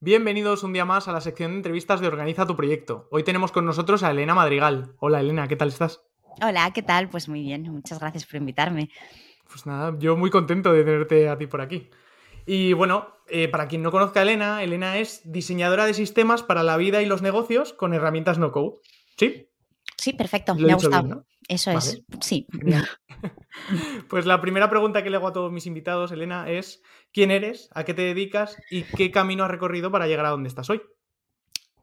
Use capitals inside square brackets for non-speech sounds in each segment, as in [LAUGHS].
Bienvenidos un día más a la sección de entrevistas de Organiza tu Proyecto. Hoy tenemos con nosotros a Elena Madrigal. Hola Elena, ¿qué tal estás? Hola, ¿qué tal? Pues muy bien, muchas gracias por invitarme. Pues nada, yo muy contento de tenerte a ti por aquí. Y bueno, eh, para quien no conozca a Elena, Elena es diseñadora de sistemas para la vida y los negocios con herramientas no code. ¿Sí? Sí, perfecto, me ha gustado. Eso es, sí. [LAUGHS] [LAUGHS] Pues la primera pregunta que le hago a todos mis invitados, Elena, es ¿quién eres? ¿A qué te dedicas? ¿Y qué camino has recorrido para llegar a donde estás hoy?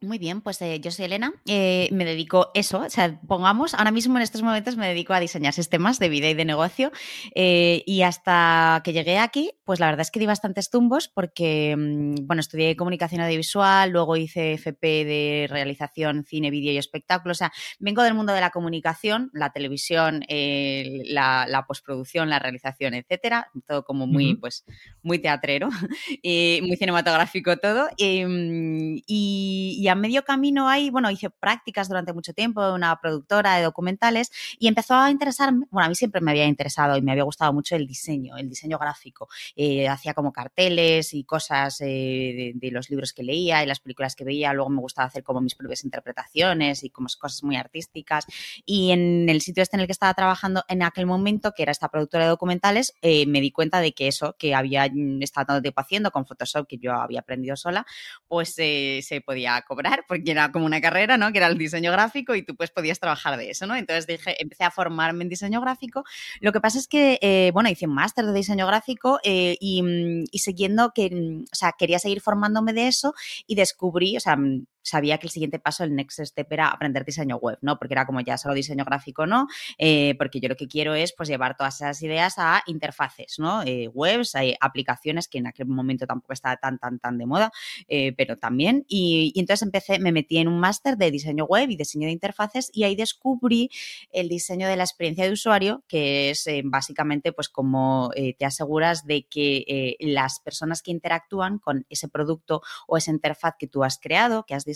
Muy bien, pues eh, yo soy Elena, eh, me dedico eso, o sea, pongamos, ahora mismo en estos momentos me dedico a diseñar sistemas de vida y de negocio eh, y hasta que llegué aquí, pues la verdad es que di bastantes tumbos porque, mm, bueno, estudié comunicación audiovisual, luego hice FP de realización, cine, vídeo y espectáculo, o sea, vengo del mundo de la comunicación, la televisión, la, postproducción, la realización, etcétera, todo como muy, pues, muy teatrero [LAUGHS] y muy cinematográfico todo mm, y, y a medio camino ahí, bueno, hice prácticas durante mucho tiempo en una productora de documentales y empezó a interesarme, bueno, a mí siempre me había interesado y me había gustado mucho el diseño, el diseño gráfico. Eh, hacía como carteles y cosas eh, de, los libros que leía y las películas que veía, luego me gustaba hacer como mis propias interpretaciones y como cosas muy artísticas. Y en el sitio este en el que estaba trabajando en aquel momento, que era esta productora de documentales, eh, me di cuenta de que eso que había estado tanto tiempo haciendo con Photoshop, que yo había aprendido sola, pues se podía cobrar porque era como una carrera, ¿no? Que era el diseño gráfico y tú pues podías trabajar de eso, ¿no? Entonces dije, empecé a formarme en diseño gráfico. Lo que pasa es que, eh, bueno, hice un máster de diseño gráfico eh, y, mm, y, siguiendo que, mm, o sea, quería seguir formándome de eso y descubrí, o sea, mm, sabía que el siguiente paso, el next step era aprender diseño web, ¿no? Porque era como ya solo diseño gráfico, ¿no? Eh, porque yo lo que quiero es pues llevar todas esas ideas a interfaces, ¿no? Eh, webs, hay aplicaciones que en aquel momento tampoco estaba tan, tan, tan de moda, eh, pero también. Y, y, entonces empecé, me metí en un máster de diseño web y diseño de interfaces y ahí descubrí el diseño de la experiencia de usuario, que es básicamente pues como te aseguras de que las personas que interactúan con ese producto o esa interfaz que tú has creado, que has diseñado,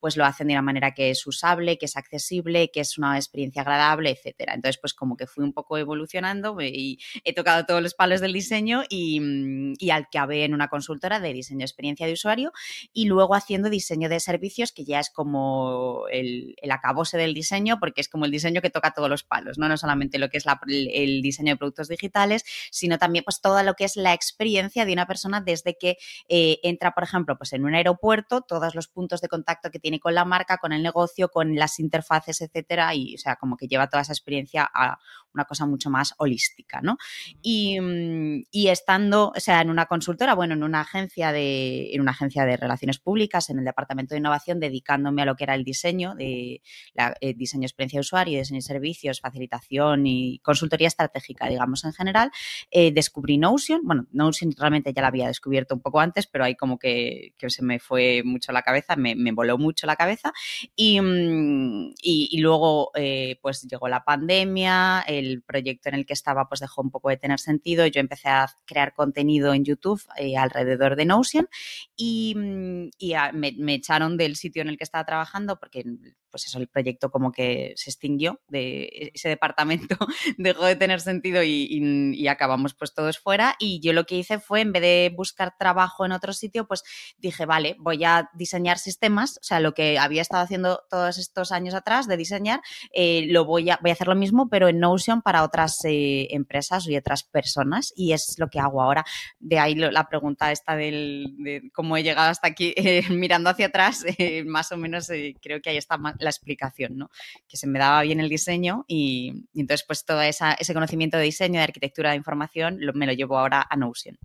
pues lo hacen de una manera que es usable, que es accesible, que es una experiencia agradable, etcétera. Entonces, pues como que fui un poco evolucionando y he tocado todos los palos del diseño y, mm, y acabé en una consultora de diseño de experiencia de usuario y luego haciendo diseño de servicios, que ya es como el, el acabose del diseño, porque es como el diseño que toca todos los palos, ¿no? No solamente lo que es el diseño de productos digitales, sino también pues todo lo que es la experiencia de una persona desde que eh, entra, por ejemplo, pues en un aeropuerto, todos los puntos de contacto que tiene con la marca, con el negocio, con las interfaces, etcétera, y o sea, como que lleva toda esa experiencia a una cosa mucho más holística, ¿no? Y, mm, y, estando, o sea, en una consultora, bueno, en una agencia de, en una agencia de relaciones públicas, en el departamento de innovación, dedicándome a lo que era el diseño, de la, eh, diseño experiencia de usuario, diseño de servicios, facilitación y consultoría estratégica, digamos, en general, eh, descubrí Notion, bueno, Notion realmente ya la había descubierto un poco antes, pero ahí como que, que se me fue mucho la cabeza, me, me voló mucho la cabeza. Y, mm, y, y luego eh, pues llegó la pandemia, el proyecto en el que estaba pues dejó un poco de tener sentido. Yo empecé a crear contenido en YouTube eh, alrededor de Notion y, mm, me, echaron del sitio en el que estaba trabajando porque pues eso, el proyecto como que se extinguió, de ese departamento [LAUGHS] dejó de tener sentido y, y, y, acabamos pues todos fuera. Y yo lo que hice fue, en vez de buscar trabajo en otro sitio, pues dije, vale, voy a diseñar sistemas, o sea, lo que había estado haciendo todos estos años atrás de diseñar, eh, lo voy a, voy a hacer lo mismo, pero en Notion para otras eh, empresas y otras personas. Y es lo que hago ahora. De ahí la pregunta esta del, de cómo he llegado hasta aquí, [LAUGHS] eh, mirando hacia atrás, eh, más o menos eh, creo que ahí está la explicación, ¿no? Que se me daba bien el diseño y, entonces pues todo ese conocimiento de diseño, de arquitectura de información, me lo llevo ahora a Notion.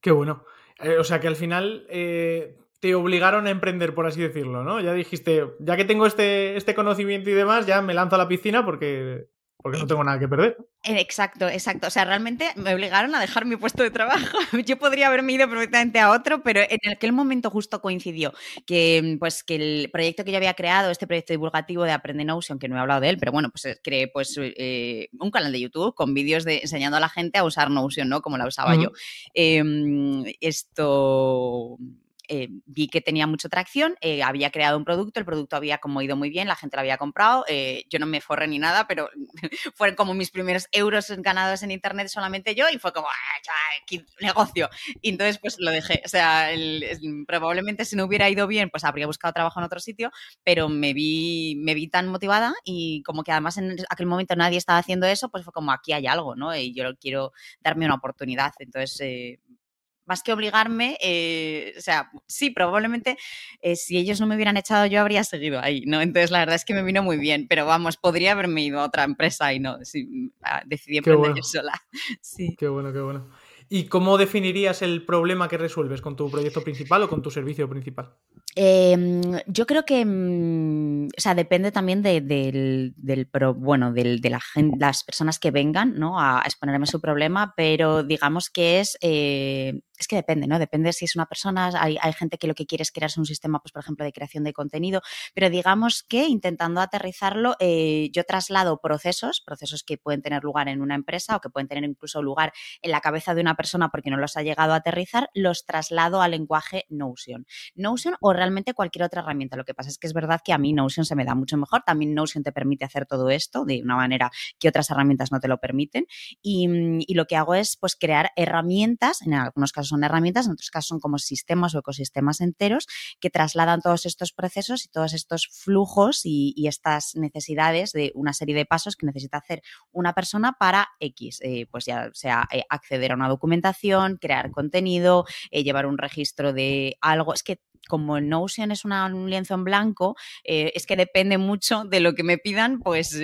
Qué bueno. O sea que al final te obligaron a emprender, por así decirlo, ¿no? Ya dijiste, ya que tengo este, este conocimiento y demás, ya me lanzo a la piscina porque porque no tengo nada que perder. Eh, exacto, exacto. O sea, realmente me obligaron a dejar mi puesto de trabajo. [LAUGHS] Yo podría haberme ido perfectamente a otro, pero en aquel momento justo coincidió que, pues, que el proyecto que yo había creado, este proyecto divulgativo de Aprende Notion, que no he hablado de él, pero bueno, pues eh, creé pues, eh, un canal de YouTube con vídeos de enseñando a la gente a usar Notion, ¿no? Como la usaba uh -huh. yo. Eh, esto eh, vi que tenía mucha tracción, eh, había creado un producto, el producto había como ido muy bien, la gente lo había comprado, eh, yo no me forré ni nada, pero [LAUGHS] fueron como mis primeros euros ganados en internet solamente yo y fue como, ¡Ah, qué [LAUGHS] negocio. Entonces pues lo dejé, o sea, probablemente si no hubiera ido bien, pues habría buscado trabajo en otro sitio, pero me vi, me vi tan motivada y como que además en aquel momento nadie estaba haciendo eso, pues fue como aquí hay algo, ¿no? Y yo quiero darme una oportunidad. Entonces, más que obligarme, eh, o sea, sí, probablemente eh, si ellos no me hubieran echado yo habría seguido ahí, ¿no? Entonces la verdad es que me vino muy bien, pero vamos, podría haberme ido a otra empresa y no, sí, ah, decidí emprender yo sola. [LAUGHS] Sí. Qué bueno, qué bueno. ¿Y cómo definirías el problema que resuelves con tu proyecto principal o con tu servicio principal? Em, yo creo que, mm, o sea, depende también de, del, del bueno, de la las personas que vengan, ¿no? A exponerme su problema, pero digamos que es eh, es que depende, ¿no? Depende si es una persona, hay, gente que lo que quiere es crearse un sistema, pues por ejemplo, de creación de contenido, pero digamos que intentando aterrizarlo, eh, yo traslado procesos, procesos que pueden tener lugar en una empresa o que pueden tener incluso lugar en la cabeza de una persona porque no los ha llegado a aterrizar, los traslado al lenguaje Notion. Notion o realmente cualquier otra herramienta. Lo que pasa es que es verdad que a mí Notion se me da mucho mejor. También Notion te permite hacer todo esto de una manera que otras herramientas no te lo permiten. Y, y lo que hago es pues crear herramientas, en algunos casos son herramientas, en otros casos son como sistemas o ecosistemas enteros que trasladan todos estos procesos y todos estos flujos y, estas necesidades de una serie de pasos que necesita hacer una persona para X, eh, pues ya sea eh, acceder a una documentación, crear contenido, eh, llevar un registro de algo. Es que como Notion es un lienzo en blanco, es que depende mucho de lo que me pidan, pues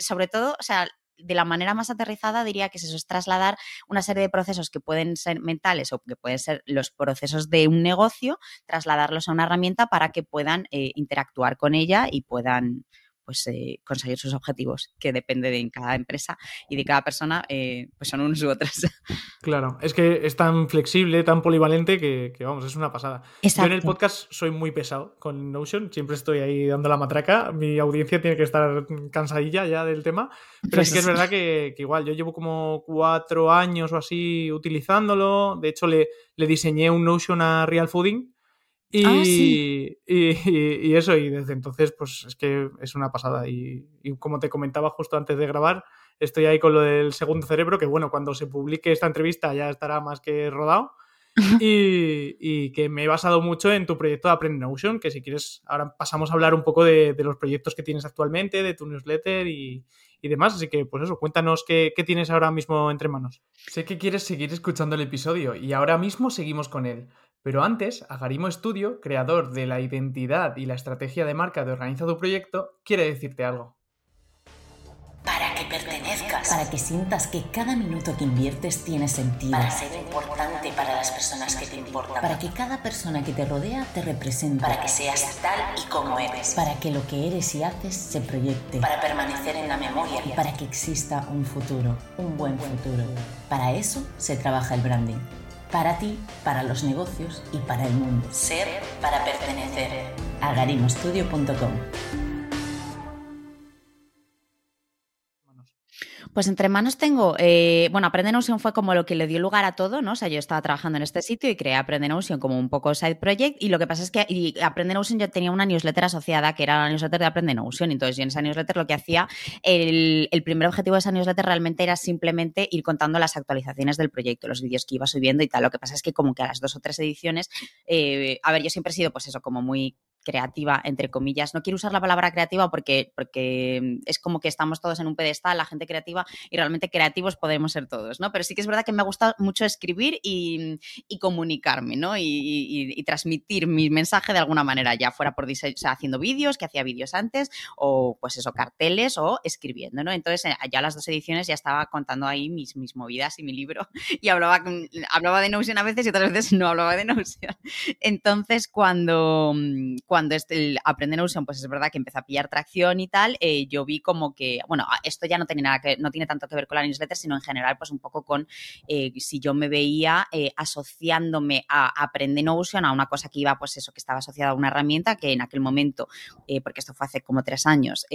sobre todo, o sea, de la manera más aterrizada diría que es eso, es trasladar una serie de procesos que pueden ser mentales o que pueden ser los procesos de un negocio, trasladarlos a una herramienta para que puedan eh, interactuar con ella y puedan pues eh, conseguir sus objetivos, que depende de cada empresa y de cada persona, eh, pues son unos u otros. Claro, es que es tan flexible, tan polivalente que, vamos, es una pasada. Yo en el podcast soy muy pesado con Notion, siempre estoy ahí dando la matraca, mi audiencia tiene que estar cansadilla ya del tema, pero es que es [LAUGHS] verdad que, igual, yo llevo como cuatro años o así utilizándolo, de hecho le, le diseñé un Notion a Real Fooding Ah, y, y, eso, y desde entonces, pues es que es una pasada. Y, como te comentaba justo antes de grabar, estoy ahí con lo del segundo cerebro, que bueno, cuando se publique esta entrevista ya estará más que rodado. [LAUGHS] y, que me he basado mucho en tu proyecto de Aprende Notion, que si quieres, ahora pasamos a hablar un poco de, los proyectos que tienes actualmente, de tu newsletter y, demás. Así que, pues eso, cuéntanos qué, qué, tienes ahora mismo entre manos. Sé que quieres seguir escuchando el episodio y ahora mismo seguimos con él. Pero antes, Agarimo Studio, creador de la identidad y la estrategia de marca de Organiza tu Proyecto, quiere decirte algo. Para que pertenezcas. Para que sientas que cada minuto que inviertes tiene sentido. Para ser importante para las personas que te importan. Para que cada persona que te rodea te represente. Para que seas tal y como eres. Para que lo que eres y haces se proyecte. Para permanecer en la memoria. Y para que exista un futuro, un buen futuro. Para eso se trabaja el branding para ti, para los negocios y para el mundo. Ser para pertenecer. agarimostudio.com Pues entre manos tengo, eh, bueno, Aprende Notion fue como lo que le dio lugar a todo, ¿no? O sea, yo estaba trabajando en este sitio y creé Aprende Notion como un poco side project y lo que pasa es que y Aprende Notion yo tenía una newsletter asociada que era la newsletter de Aprende Notion, entonces yo en esa newsletter lo que hacía, el, primer objetivo de esa newsletter realmente era simplemente ir contando las actualizaciones del proyecto, los vídeos que iba subiendo y tal, lo que pasa es que como que a las dos o tres ediciones, eh, a ver, yo siempre he sido pues eso, como muy creativa, entre comillas. No quiero usar la palabra creativa porque, porque es como que estamos todos en un pedestal, la gente creativa, y realmente creativos podemos ser todos, ¿no? Pero sí que es verdad que me gusta mucho escribir y, comunicarme, ¿no? Y, transmitir mi mensaje de alguna manera, ya fuera por diseño, o sea, haciendo vídeos, que hacía vídeos antes, o pues eso, carteles, o escribiendo, ¿no? Entonces, eh, ya las dos ediciones ya estaba contando ahí mis, mis movidas y mi libro, [LAUGHS] y hablaba, hablaba de Notion a veces y otras veces no hablaba de Notion. Entonces, cuando cuando este, el Aprende Notion, pues es verdad que empezó a pillar tracción y tal, eh, yo vi como que, bueno, esto ya no tiene nada que, no tiene tanto que ver con la newsletter, sino en general, pues un poco con eh, si yo me veía eh, asociándome a Aprende Notion, a una cosa que iba, pues eso, que estaba asociada a una herramienta que en aquel momento, porque esto fue hace como tres años,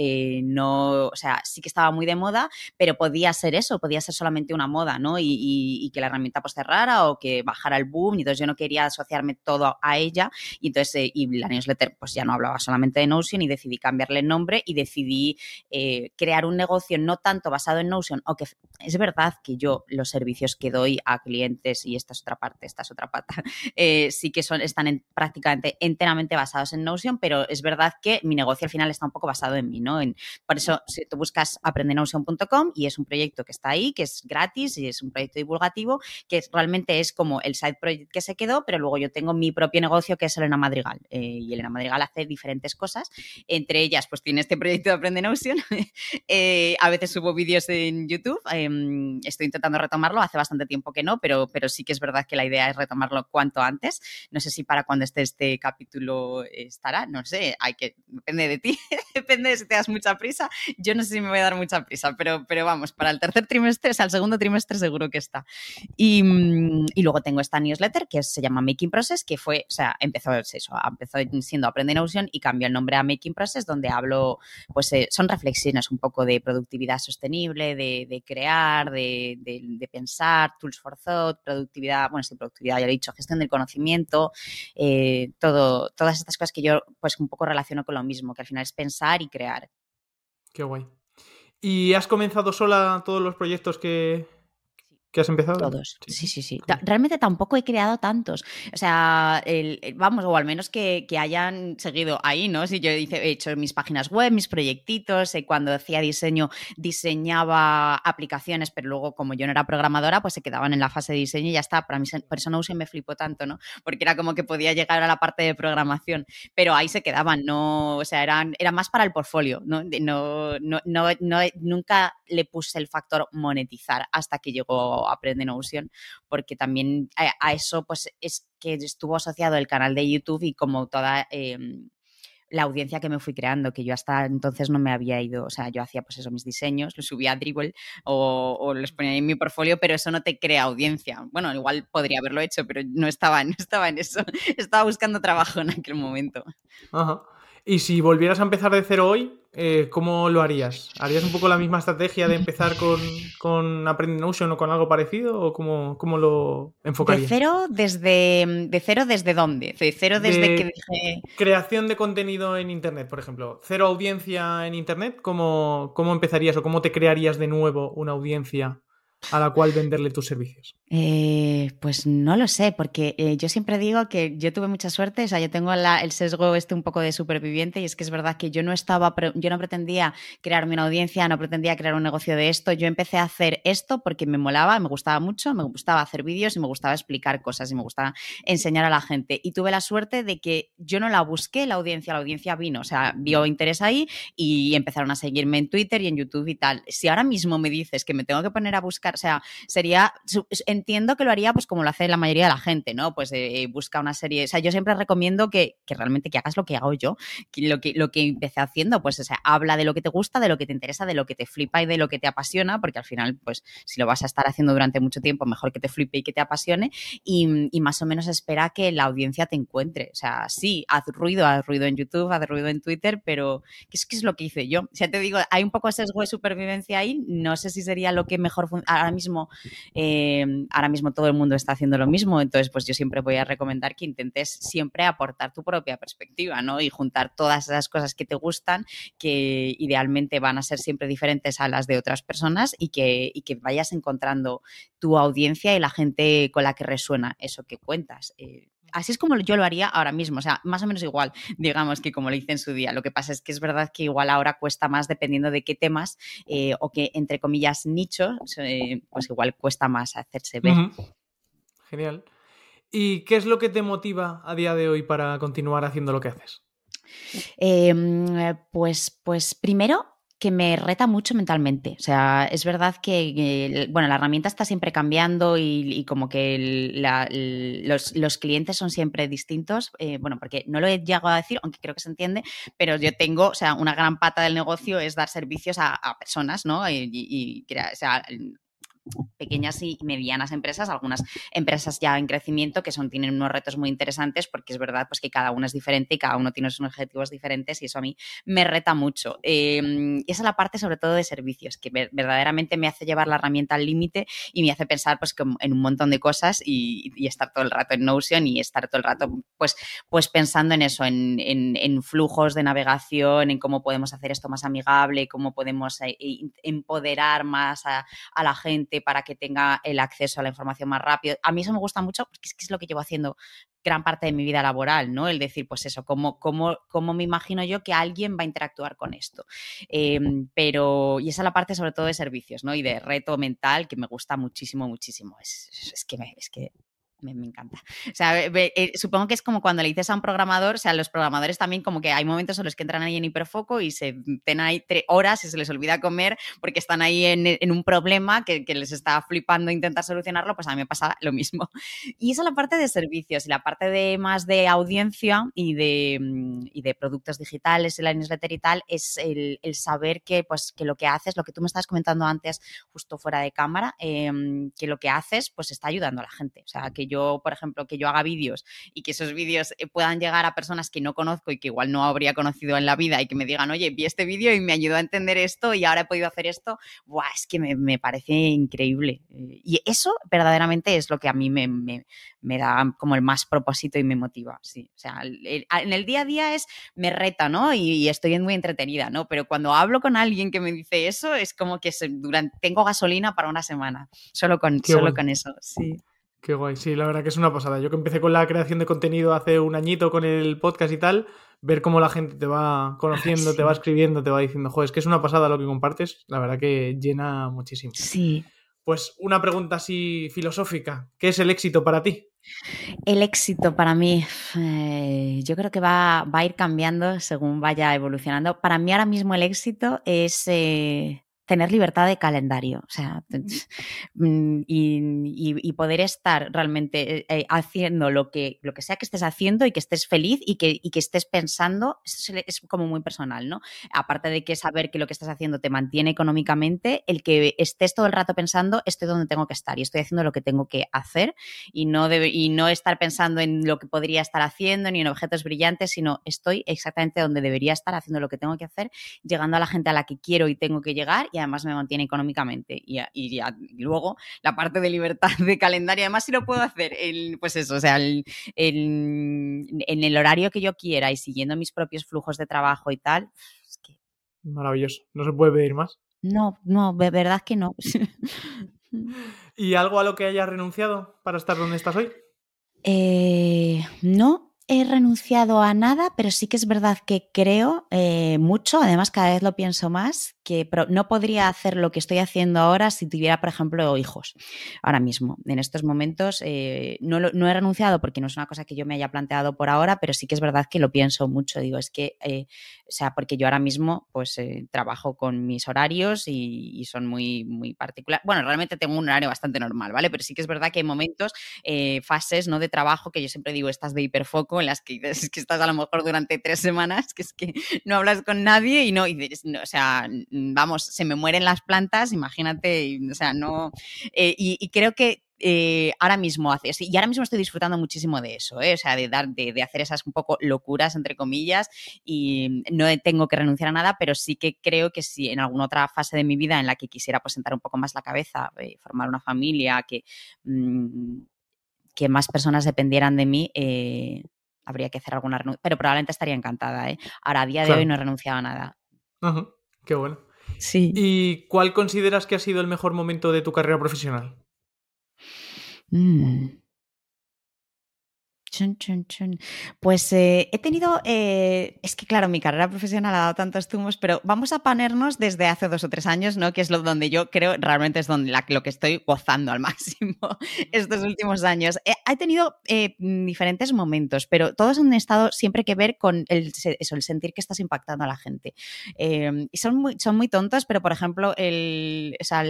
no, o sea, sí que estaba muy de moda, pero podía ser eso, podía ser solamente una moda, ¿no? Y, y- que la herramienta pues cerrara o que bajara el boom, y entonces yo no quería asociarme todo a ella, y entonces, y la newsletter pues ya no hablaba solamente de Notion y decidí cambiarle el nombre y decidí eh, crear un negocio no tanto basado en Notion, o que es verdad que yo los servicios que doy a clientes, y esta es otra parte, esta es otra pata, [LAUGHS] eh, sí que son, están en- prácticamente enteramente basados en Notion, pero es verdad que mi negocio al final está un poco basado en mí, ¿no? Por eso, si tú buscas aprendenotion.com y es un proyecto que está ahí, que es gratis y es un proyecto divulgativo, que realmente es como el side project que se quedó, pero luego yo tengo mi propio negocio que es Elena Madrigal. eh, y Elena Madrigal hace diferentes cosas, entre ellas, pues tiene este proyecto de Aprende Notion. [LAUGHS] Eh, a veces subo vídeos en YouTube. em, estoy intentando retomarlo. Hace bastante tiempo que no, pero, pero sí que es verdad que la idea es retomarlo cuanto antes. No sé si para cuando esté este capítulo estará. No sé. Hay que, depende de ti. [LAUGHS] depende de si te das mucha prisa. Yo no sé si me voy a dar mucha prisa, pero, pero vamos, para el tercer trimestre, o sea, el segundo trimestre seguro que está. Y, mm, y luego tengo esta newsletter que se llama Making Process, que fue, o sea, empezó eso, empezó siendo Aprende Notion y cambió el nombre a Making Process, donde hablo, pues eh, son reflexiones un poco de productividad sostenible, de, crear, de, de- de pensar, tools for thought, productividad, bueno, sí, productividad, ya lo he dicho, gestión del conocimiento, eh, todo, todas estas cosas que yo, pues un poco relaciono con lo mismo, que al final es pensar y crear. Qué guay. ¿Y has comenzado sola todos los proyectos que, que has empezado? Todos. Sí, sí, sí. Realmente tampoco he creado tantos. O sea, el- el- vamos, o al menos que, que hayan seguido ahí, ¿no? Si yo hice- he hecho mis páginas web, mis proyectitos, eh, cuando hacía diseño, diseñaba aplicaciones, pero luego como yo no era programadora, pues se quedaban en la fase de diseño y ya está. Para mí, se- por eso no me flipó tanto, ¿no? Porque era como que podía llegar a la parte de programación, pero ahí se quedaban, no, o sea, eran, era más para el portfolio, ¿no? De- no, no, no, no- nunca le puse el factor monetizar hasta que llegó Aprende Notion, porque también a, eso pues es que estuvo asociado el canal de YouTube y como toda eh, la audiencia que me fui creando, que yo hasta entonces no me había ido, o sea, yo hacía pues eso, mis diseños, los subía a Dribble o, o los ponía en mi portfolio, pero eso no te crea audiencia. Bueno, igual podría haberlo hecho, pero no estaba, [LAUGHS] no estaba en eso, estaba buscando trabajo en aquel momento. Ajá. Y si volvieras a empezar de cero hoy, eh, ¿cómo lo harías? ¿Harías un poco la misma estrategia de empezar con, con Aprende Notion o con algo parecido? ¿O cómo, cómo lo De enfocarías? cero desde, de cero desde dónde? De cero desde De- que dije... Creación de contenido en Internet, por ejemplo. Cero audiencia en Internet, ¿cómo, cómo empezarías o cómo te crearías de nuevo una audiencia a la cual venderle tus servicios? Eh, pues no lo sé, porque eh, yo siempre digo que yo tuve mucha suerte, o sea, yo tengo el sesgo este un poco de superviviente y es que es verdad que yo no estaba, yo no pretendía crearme una audiencia, no pretendía crear un negocio de esto, yo empecé a hacer esto porque me molaba, me gustaba mucho, me gustaba hacer vídeos y me gustaba explicar cosas y me gustaba enseñar a la gente y tuve la suerte de que yo no la busqué la audiencia, la audiencia vino, o sea, vio interés ahí y empezaron a seguirme en Twitter y en YouTube y tal. Si ahora mismo me dices que me tengo que poner a buscar, o sea, sería, entiendo que lo haría pues como lo hace la mayoría de la gente, ¿no? Pues eh, busca una serie, o sea, yo siempre recomiendo que, que realmente que hagas lo que hago yo, que lo, que lo que empecé haciendo, pues o sea, habla de lo que te gusta, de lo que te interesa, de lo que te flipa y de lo que te apasiona, porque al final, pues si lo vas a estar haciendo durante mucho tiempo, mejor que te flipe y que te apasione y, y más o menos espera que la audiencia te encuentre. O sea, sí, haz ruido, haz ruido en YouTube, haz ruido en Twitter, pero ¿qué es, es lo que hice yo? O sea, te digo, hay un poco sesgo de supervivencia ahí, no sé si sería lo que mejor ahora mismo eh, ahora mismo todo el mundo está haciendo lo mismo, entonces pues yo siempre voy a recomendar que intentes siempre aportar tu propia perspectiva, ¿no? Y juntar todas esas cosas que te gustan, que idealmente van a ser siempre diferentes a las de otras personas y que, y que vayas encontrando tu audiencia y la gente con la que resuena eso que cuentas. Eh, Así es como yo lo haría ahora mismo, o sea, más o menos igual, digamos, que como lo hice en su día. Lo que pasa es que es verdad que igual ahora cuesta más dependiendo de qué temas eh, o que, entre comillas, nichos, eh, pues igual cuesta más hacerse ver. Genial. ¿Y qué es lo que te motiva a día de hoy para continuar haciendo lo que haces? Eh, pues, pues primero que me reta mucho mentalmente. O sea, es verdad que, bueno, la herramienta está siempre cambiando y, como que los, clientes son siempre distintos. Eh, bueno, porque no lo he llegado a decir, aunque creo que se entiende, pero yo tengo, o sea, una gran pata del negocio es dar servicios a, personas, ¿no? Y, y, o sea, pequeñas y medianas empresas, algunas empresas ya en crecimiento que son, tienen unos retos muy interesantes porque es verdad pues, que cada uno es diferente y cada uno tiene sus objetivos diferentes y eso a mí me reta mucho. Em, y esa es la parte sobre todo de servicios, que verdaderamente me hace llevar la herramienta al límite y me hace pensar pues, en un montón de cosas y, estar todo el rato en Notion y estar todo el rato pues, pues pensando en eso, en, en, flujos de navegación, en cómo podemos hacer esto más amigable, cómo podemos eh, empoderar más a la gente para que tenga el acceso a la información más rápido. A mí eso me gusta mucho porque es que es lo que llevo haciendo gran parte de mi vida laboral, ¿no? El decir, pues eso, cómo, cómo, cómo me imagino yo que alguien va a interactuar con esto. Em, pero, y esa es la parte sobre todo de servicios, ¿no? Y de reto mental que me gusta muchísimo, muchísimo. Es, que, es que me, encanta. O sea, eh, supongo que es como cuando le dices a un programador, o sea, los programadores también como que hay momentos en los que entran ahí en hiperfoco y se tienen ahí tres horas y se les olvida comer porque están ahí en, un problema que, les está flipando intentar solucionarlo, pues a mí me pasa lo mismo. [LAUGHS] Y esa es la parte de servicios y la parte de más de audiencia y de, mm, y de productos digitales, la newsletter y tal, es el, saber que, pues, que lo que haces, lo que tú me estabas comentando antes, justo fuera de cámara, em, que lo que haces, pues está ayudando a la gente. O sea, que yo yo, por ejemplo, que yo haga vídeos y que esos vídeos eh, puedan llegar a personas que no conozco y que igual no habría conocido en la vida y que me digan, oye, vi este vídeo y me ayudó a entender esto y ahora he podido hacer esto, Buah, es que me, parece increíble. Eh, y eso verdaderamente es lo que a mí me, me, da como el más propósito y me motiva. Sí. O sea, en el día a día es, me reta, ¿no? Y, estoy muy entretenida, ¿no? Pero cuando hablo con alguien que me dice eso, es como que durante, tengo gasolina para una semana, solo con, solo con eso, sí. Qué guay, sí, la verdad que es una pasada. Yo que empecé con la creación de contenido hace un añito con el podcast y tal, ver cómo la gente te va conociendo, te va escribiendo, te va diciendo, joder, es que es una pasada lo que compartes, la verdad que llena muchísimo. Sí. Pues una pregunta así filosófica, ¿qué es el éxito para ti? El éxito para mí, eh, yo creo que va, va, a ir cambiando según vaya evolucionando. Para mí ahora mismo el éxito es... Eh, tener libertad de calendario, o sea, [LAUGHS] mm, y, poder estar realmente eh, eh, haciendo lo que, lo que sea que estés haciendo y que estés feliz y que, que estés pensando, eso es, como muy personal, ¿no? Aparte de que saber que lo que estás haciendo te mantiene económicamente, el que estés todo el rato pensando, estoy donde tengo que estar y estoy haciendo lo que tengo que hacer y no, debe, y no estar pensando en lo que podría estar haciendo ni en objetos brillantes, sino estoy exactamente donde debería estar haciendo lo que tengo que hacer, llegando a la gente a la que quiero y tengo que llegar y además me mantiene económicamente. Y, luego la parte de libertad [LAUGHS] de calendario, además si lo puedo hacer, el, pues eso, o sea, el, en el horario que yo quiera y siguiendo mis propios flujos de trabajo y tal. Es que... Maravilloso, no se puede pedir más. No, no, de verdad que no. [LAUGHS] ¿Y algo a lo que hayas renunciado para estar donde estás hoy? Eh, no, he renunciado a nada, pero sí que es verdad que creo eh, mucho, además cada vez lo pienso más, que no podría hacer lo que estoy haciendo ahora si tuviera, por ejemplo, hijos. Ahora mismo, en estos momentos, eh, no, he renunciado porque no es una cosa que yo me haya planteado por ahora, pero sí que es verdad que lo pienso mucho. Digo, es que, eh, sea, porque yo ahora mismo, pues, trabajo con mis horarios y, son muy, muy particulares. Bueno, realmente tengo un horario bastante normal, ¿vale? Pero sí que es verdad que hay momentos, fases, ¿no? De trabajo que yo siempre digo, estás de hiperfoco en las que, es que estás a lo mejor durante tres semanas, que es que [LAUGHS] no hablas con nadie y no, y, o sea, vamos, se me mueren las plantas, imagínate, o sea, no, eh, y, creo que eh, ahora mismo hace, y ahora mismo estoy disfrutando muchísimo de eso, ¿eh? o sea, de, dar, de, hacer esas un poco locuras, entre comillas, y no tengo que renunciar a nada, pero sí que creo que si en alguna otra fase de mi vida en la que quisiera pues sentar un poco más la cabeza, formar una familia, que, mm, que más personas dependieran de mí, habría que hacer alguna renuncia, pero probablemente estaría encantada. ¿eh? Ahora, a día de hoy no he renunciado a nada. Qué bueno. Sí. ¿Y cuál consideras que ha sido el mejor momento de tu carrera profesional? Mm. Chun, chun. Pues eh, he tenido, eh, es que claro, mi carrera profesional ha dado tantos zumos, pero vamos a ponernos desde hace dos o tres años, ¿no? Que es lo donde yo creo realmente es donde lo que estoy gozando al [LAUGHS] máximo estos últimos años. Eh, he tenido eh, diferentes momentos, pero todos han estado siempre que ver con el, eso, el sentir que estás impactando a la gente. Y son muy, son muy tontos, pero por ejemplo,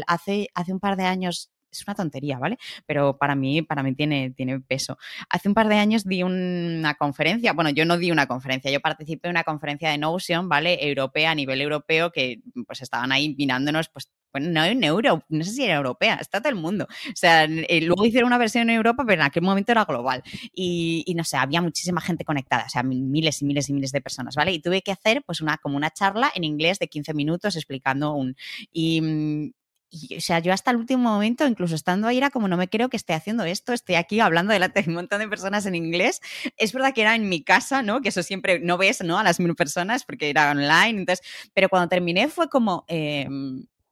hace, hace un par de años, es una tontería, ¿vale? Pero para mí, para mí tiene, tiene peso. Hace un par de años di una conferencia, bueno, yo no di una conferencia, yo participé en una conferencia de Notion, ¿vale? Europea, a nivel europeo, que pues estaban ahí mirándonos, pues bueno, no en euro, no sé si era europea, está todo el mundo. O sea, eh, luego hicieron una versión en Europa, pero en aquel momento era global. Y, no sé, había muchísima gente conectada, o sea, miles y miles y miles de personas, ¿vale? Y tuve que hacer pues una, como una charla en inglés de 15 minutos explicando un... Mm, y, o sea, yo hasta el último momento, incluso estando ahí, era como, no me creo que esté haciendo esto, estoy aquí hablando delante de un montón de personas en inglés. Es verdad que era en mi casa, ¿no? Que eso siempre no ves, ¿no? A las mil personas porque era online, entonces, pero cuando terminé fue como... Eh,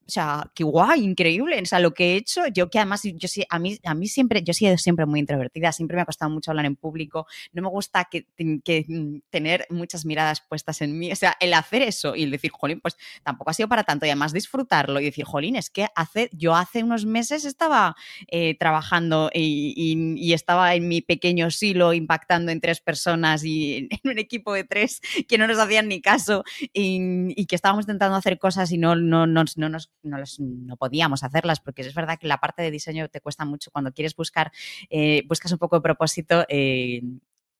o sea, qué guay, increíble. O sea, lo que he hecho, yo que además, yo sí, a mí, a mí siempre, yo he sido siempre muy introvertida, siempre me ha costado mucho hablar en público, no me gusta que, mm, tener muchas miradas puestas en mí. O sea, el hacer eso y el decir, jolín, pues tampoco ha sido para tanto y además disfrutarlo y decir, jolín, es que hace, yo hace unos meses estaba eh, trabajando y, estaba en mi pequeño silo impactando en tres personas y en, un equipo de tres que no nos hacían ni caso y, y que estábamos intentando hacer cosas y no, no, no, no nos no, los, no, podíamos hacerlas, porque es verdad que la parte de diseño te cuesta mucho. Cuando quieres buscar, eh, buscas un poco de propósito, eh,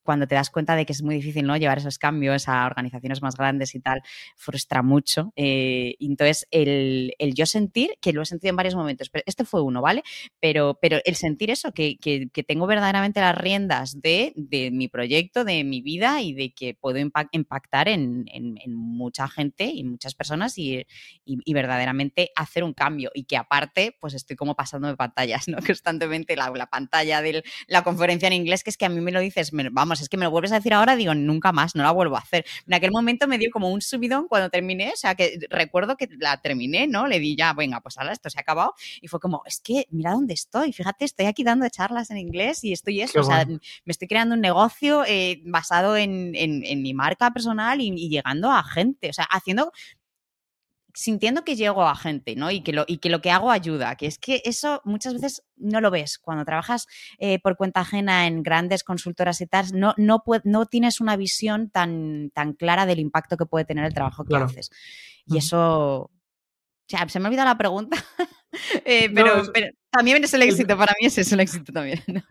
cuando te das cuenta de que es muy difícil ¿no? llevar esos cambios a organizaciones más grandes y tal, frustra mucho. Eh, entonces, el, el, yo sentir, que lo he sentido en varios momentos, pero este fue uno, ¿vale? Pero, pero el sentir eso, que, que, que tengo verdaderamente las riendas de, de, mi proyecto, de mi vida y de que puedo impactar en, en, en mucha gente y muchas personas y, y, y, verdaderamente hacer un cambio. Y que aparte, pues estoy como pasando de pantallas, ¿no? [LAUGHS] Constantemente la, la pantalla de la conferencia en inglés, que es que a mí me lo dices, me, vamos, es que me lo vuelves a decir ahora, digo, nunca más, no la vuelvo a hacer. En aquel momento me dio como un subidón cuando terminé, o sea, que recuerdo que la terminé, ¿no? Le di ya, venga, pues ahora esto se ha acabado. Y fue como, es que mira dónde estoy, fíjate, estoy aquí dando charlas en inglés y estoy eso, o sea, me estoy creando un negocio eh, basado en, en, en, mi marca personal y, y llegando a gente, o sea, haciendo sintiendo que llego a gente, ¿no? Y que, lo, y que lo que hago ayuda, que es que eso muchas veces no lo ves. Cuando trabajas eh, por cuenta ajena en grandes consultoras y tal, no, no, no tienes una visión tan, tan clara del impacto que puede tener el trabajo que claro. haces. Y eso... O sea, se me ha olvidado la pregunta, [LAUGHS] eh, pero, no, es... pero, también es el éxito, para mí ese es el éxito también. [LAUGHS] ¿no?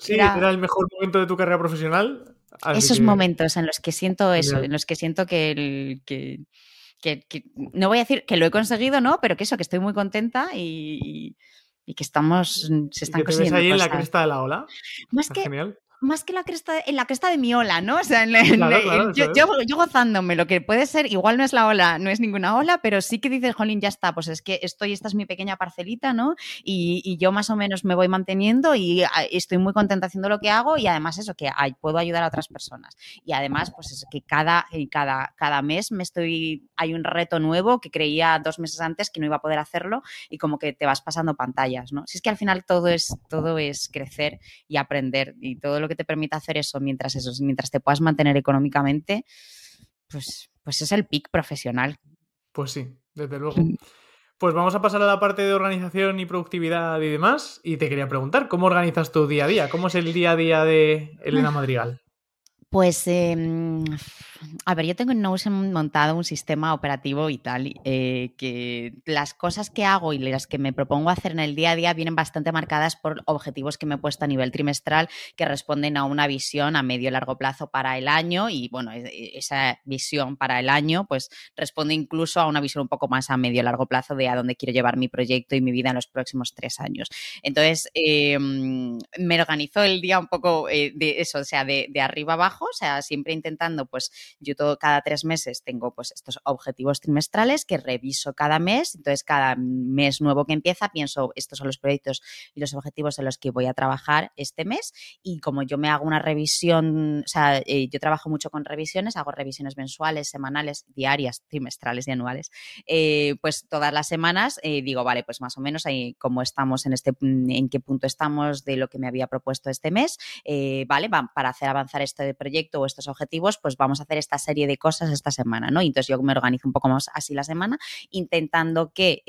Sí, era... era... el mejor momento de tu carrera profesional. Esos que... momentos en los que siento eso, Genial. en los que siento que, el, que, que, que, no voy a decir que lo he conseguido, ¿no? Pero que eso, que estoy muy contenta y, y que estamos, se están ¿Y que te consiguiendo ves ahí cosas. en la cresta de la ola? Más Está que, genial. Más que la cresta, en la cresta de mi ola, ¿no? O sea, en la- en Claro, claro, yo, yo, yo gozándome, lo que puede ser, igual no es la ola, no es ninguna ola, pero sí que dices, jolín, ya está, pues es que estoy, esta es mi pequeña parcelita, ¿no? Y, y yo más o menos me voy manteniendo y ah, estoy muy contenta haciendo lo que hago y además eso, que ay, puedo ayudar a otras personas. Y además, pues eso, que cada, eh, cada, cada mes me estoy, hay un reto nuevo que creía dos meses antes que no iba a poder hacerlo y como que te vas pasando pantallas, ¿no? Si es que al final todo es, todo es crecer y aprender y todo lo que te permite hacer eso mientras eso, mientras te puedas mantener económicamente, pues, pues es el pic profesional. Pues sí, desde luego. Pues vamos a pasar a la parte de organización y productividad y demás. Y te quería preguntar, ¿cómo organizas tu día a día? ¿Cómo es el día a día de Elena Madrigal? Pues, eh, a ver, yo tengo en Notion montado un sistema operativo y tal, eh, que las cosas que hago y las que me propongo hacer en el día a día vienen bastante marcadas por objetivos que me he puesto a nivel trimestral que responden a una visión a medio y largo plazo para el año y, bueno, e- e- esa visión para el año pues responde incluso a una visión un poco más a medio y largo plazo de a dónde quiero llevar mi proyecto y mi vida en los próximos tres años. Entonces, eh, me organizo el día un poco eh, de eso, o sea, de, de arriba abajo, o sea, siempre intentando pues yo todo, cada tres meses tengo pues estos objetivos trimestrales que reviso cada mes, entonces cada mes nuevo que empieza pienso, estos son los proyectos y los objetivos en los que voy a trabajar este mes y como yo me hago una revisión, o sea, eh, yo trabajo mucho con revisiones, hago revisiones mensuales, semanales, diarias, trimestrales y anuales, eh, pues todas las semanas eh, digo, vale, pues más o menos ahí cómo estamos en este, en qué punto estamos de lo que me había propuesto este mes, vale, para hacer avanzar este proyecto o estos objetivos, pues vamos a hacer esta serie de cosas esta semana, ¿no? Y entonces yo me organizo un poco más así la semana, intentando que,